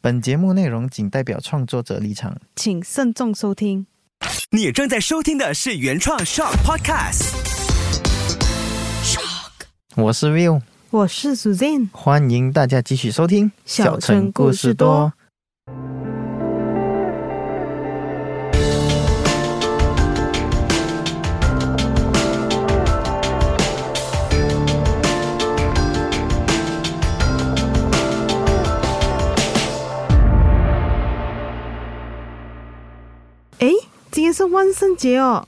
本节目内容仅代表创作者立场。请慎重收听。你正在收听的是原创 Shock Podcast。Shock，我是 Will，我是 Suzanne，欢迎大家继续收听小城故事多。是万圣节哦，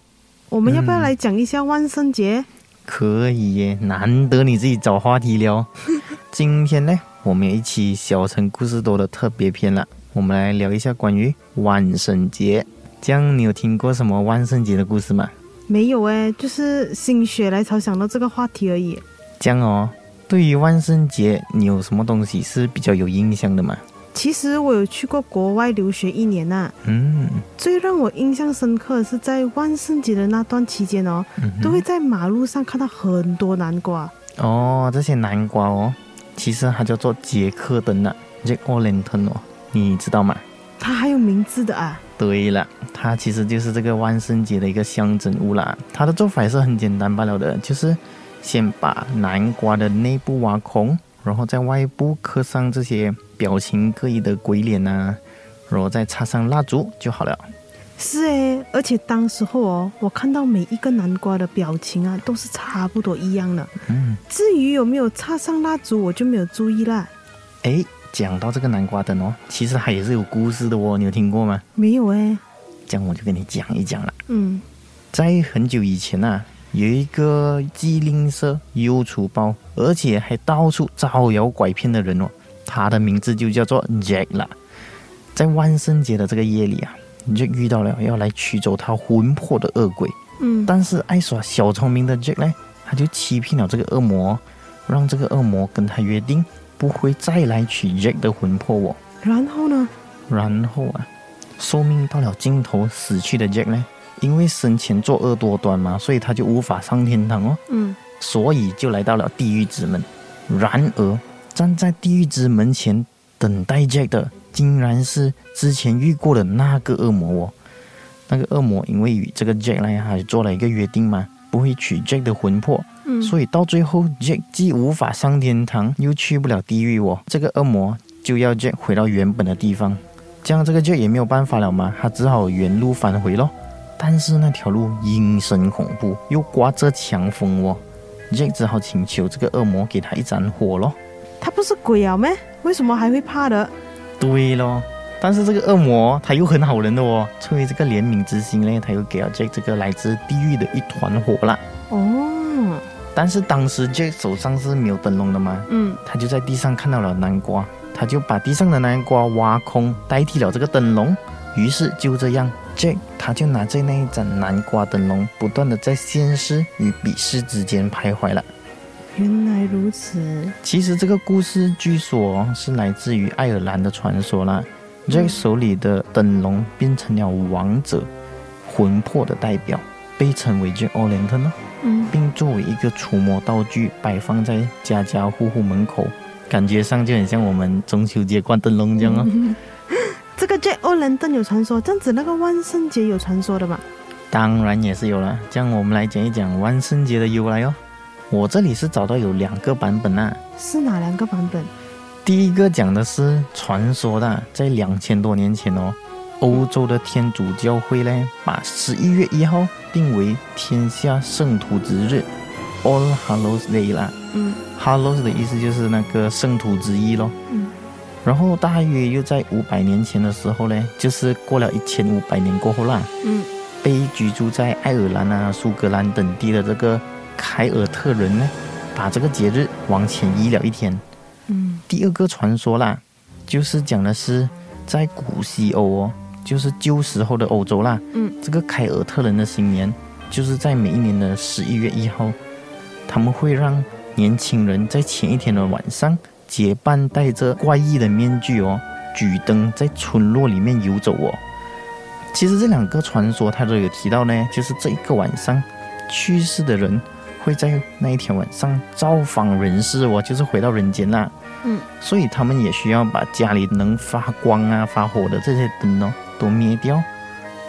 我们要不要嗯来讲一下万圣节？可以耶，难得你自己找话题聊。今天呢，我们一起小城故事多的特别篇了，我们来聊一下关于万圣节。这样，你有听过什么万圣节的故事吗？没有诶，就是心血来潮想到这个话题而已。这样哦，对于万圣节，你有什么东西是比较有印象的吗？其实我有去过国外留学一年呐、嗯，最让我印象深刻的是在万圣节的那段期间哦，嗯都会在马路上看到很多南瓜。哦，这些南瓜哦，其实它叫做杰克灯啊，Jack O' Lantern 哦，你知道吗？它还有名字的啊，对了，它其实就是这个万圣节的一个象征物啦。它的做法也是很简单罢了的，就是先把南瓜的内部挖空，然后在外部刻上这些表情各异的鬼脸啊，然后再插上蜡烛就好了。是诶，而且当时候哦，我看到每一个南瓜的表情啊，都是差不多一样的。嗯，至于有没有插上蜡烛，我就没有注意啦。诶，讲到这个南瓜灯哦，其实它也是有故事的哦，你有听过吗？没有诶，这样我就跟你讲一讲了。嗯，在很久以前啊，有一个机灵色又粗暴，而且还到处招摇拐骗的人哦，他的名字就叫做 Jack 啦。在万圣节的这个夜里啊，你就遇到了要来取走他魂魄的恶鬼，嗯，但是爱耍小聪明的 Jack 呢，他就欺骗了这个恶魔，让这个恶魔跟他约定不会再来取 Jack 的魂魄哦。然后呢？然后啊，寿命到了尽头死去的 Jack 呢，因为生前作恶多端嘛，所以他就无法上天堂哦，嗯，所以就来到了地狱之门。然而，站在地狱之门前等待 Jack 的，竟然是之前遇过的那个恶魔哦。那个恶魔因为与这个 Jack 呢，还做了一个约定嘛，不会取 Jack 的魂魄，嗯，所以到最后，Jack 既无法上天堂，又去不了地狱哦。这个恶魔就要 Jack 回到原本的地方，这样这个 Jack 也没有办法了嘛，他只好原路返回咯。但是那条路阴森恐怖，又刮着强风哦。Jack 只好请求这个恶魔给他一盏火咯。他不是鬼啊咩？为什么还会怕的？对咯，但是这个恶魔他又很好人的哦，出于这个怜悯之心呢，他又给了 Jack 这个来自地狱的一团火啦。哦，但是当时 Jack 手上是没有灯笼的嘛，嗯，他就在地上看到了南瓜，他就把地上的南瓜挖空，代替了这个灯笼。于是就这样，Jack 他就拿着那一盏南瓜灯笼，不断的在现实与鄙视之间徘徊了。原来如此。其实这个故事据说是来自于爱尔兰的传说啦。Jack 手里的灯笼变成了王者魂魄的代表，被称为。嗯，并作为一个除魔道具摆放在家家户户门口，感觉上就很像我们中秋节挂灯笼这样哦。这个 Jack O' Lantern 有传说，这样子那个万圣节有传说的嘛？当然也是有了，这样我们来讲一讲万圣节的由来哦。我这里是找到有两个版本啊，是哪两个版本？第一个讲的是传说的，在两千多年前哦，欧洲的天主教会呢，把十一月一号定为天下圣徒之日 （All Hallows Day） 啦。嗯 Hallows 的意思就是那个圣徒之一咯。嗯然后大约又在五百年前的时候呢，就是过了一千五百年过后啦，嗯被居住在爱尔兰啊、苏格兰等地的这个凯尔特人呢，把这个节日往前移了一天。嗯第二个传说啦，就是讲的是在古西欧哦，就是旧时候的欧洲啦，嗯，这个凯尔特人的新年就是在每一年的十一月一号，他们会让年轻人在前一天的晚上结伴戴着怪异的面具哦，举灯在村落里面游走哦。其实这两个传说它都有提到呢，就是这一个晚上去世的人会在那一天晚上造访人世哦，就是回到人间啦。嗯，所以他们也需要把家里能发光啊、发火的这些灯哦都灭掉，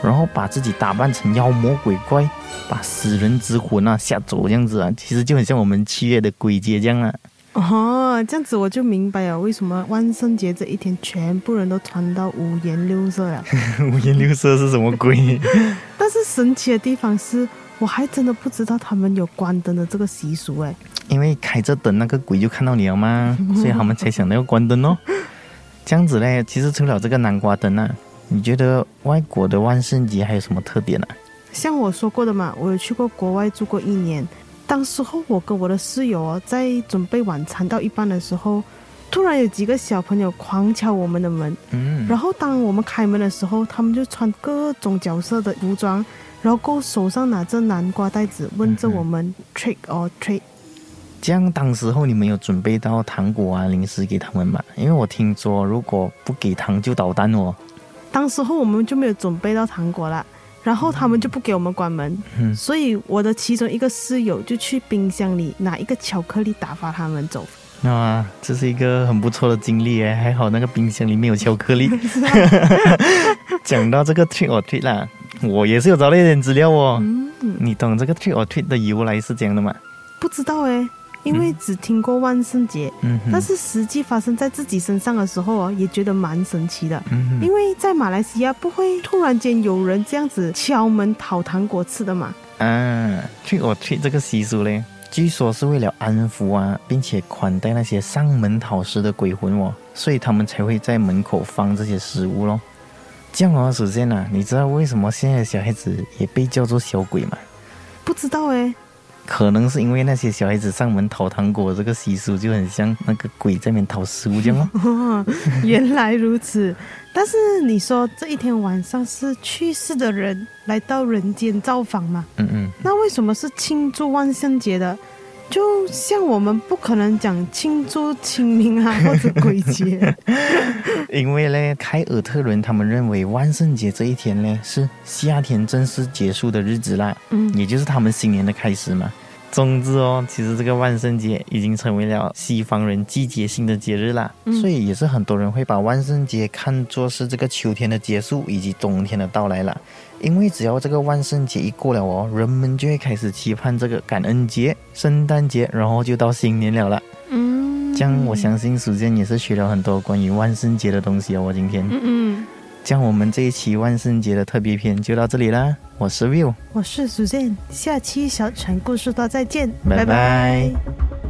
然后把自己打扮成妖魔鬼怪，把死人之魂啊吓走这样子啊。其实就很像我们七月的鬼节这样啊。哦，这样子我就明白了，为什么万圣节这一天全部人都穿到五颜六色了。五颜六色是什么鬼？但是神奇的地方是，我还真的不知道他们有关灯的这个习俗哎。因为开着灯，那个鬼就看到你了吗，所以他们才想到要关灯哦。这样子嘞，其实除了这个南瓜灯啊，你觉得外国的万圣节还有什么特点呢、像我说过的嘛，我有去过国外住过一年。当时候我跟我的室友哦，在准备晚餐到一半的时候，突然有几个小朋友狂敲我们的门。嗯，然后当我们开门的时候，他们就穿各种角色的服装，然后够手上拿着南瓜袋子，问着我们 trick or treat。这样当时候你们有准备到糖果啊、零食给他们吗？因为我听说如果不给糖就捣蛋哦。当时候我们就没有准备到糖果啦，然后他们就不给我们关门，嗯所以我的其中一个室友就去冰箱里拿一个巧克力打发他们走。啊，这是一个很不错的经历诶，还好那个冰箱里面有巧克力。讲到这个 trick or treat 啦，我也是有找到一点资料哦。嗯，你懂这个 trick or treat 的由来是这样的吗？不知道诶，因为只听过万圣节，嗯哼，但是实际发生在自己身上的时候哦，也觉得蛮神奇的。嗯哼因为在马来西亚不会突然间有人这样子敲门讨糖果吃的嘛。啊，trick or treat 这个习俗嘞，据说是为了安抚啊，并且款待那些上门讨食的鬼魂哦，所以他们才会在门口放这些食物咯。这样啊，首先呢、你知道为什么现在小孩子也被叫做小鬼吗？不知道诶，可能是因为那些小孩子上门讨糖果这个习俗就很像那个鬼在那边讨食物这样哦。原来如此。但是你说这一天晚上是去世的人来到人间造访嘛？嗯嗯，那为什么是庆祝万圣节的？就像我们不可能讲庆祝清明啊 或者鬼节。因为呢，凯尔特人他们认为万圣节这一天呢是夏天正式结束的日子啦，嗯，也就是他们新年的开始嘛。总之哦，其实这个万圣节已经成为了西方人季节性的节日啦，嗯所以也是很多人会把万圣节看作是这个秋天的结束以及冬天的到来啦。因为只要这个万圣节一过了哦，人们就会开始期盼这个感恩节、圣诞节，然后就到新年了啦。嗯，这样我相信时间也是学了很多关于万圣节的东西哦。我今天，嗯嗯，这样我们这一期万圣节的特别篇就到这里啦。我是 Will。我是 Suzanne，下期小城故事多再见，拜拜拜拜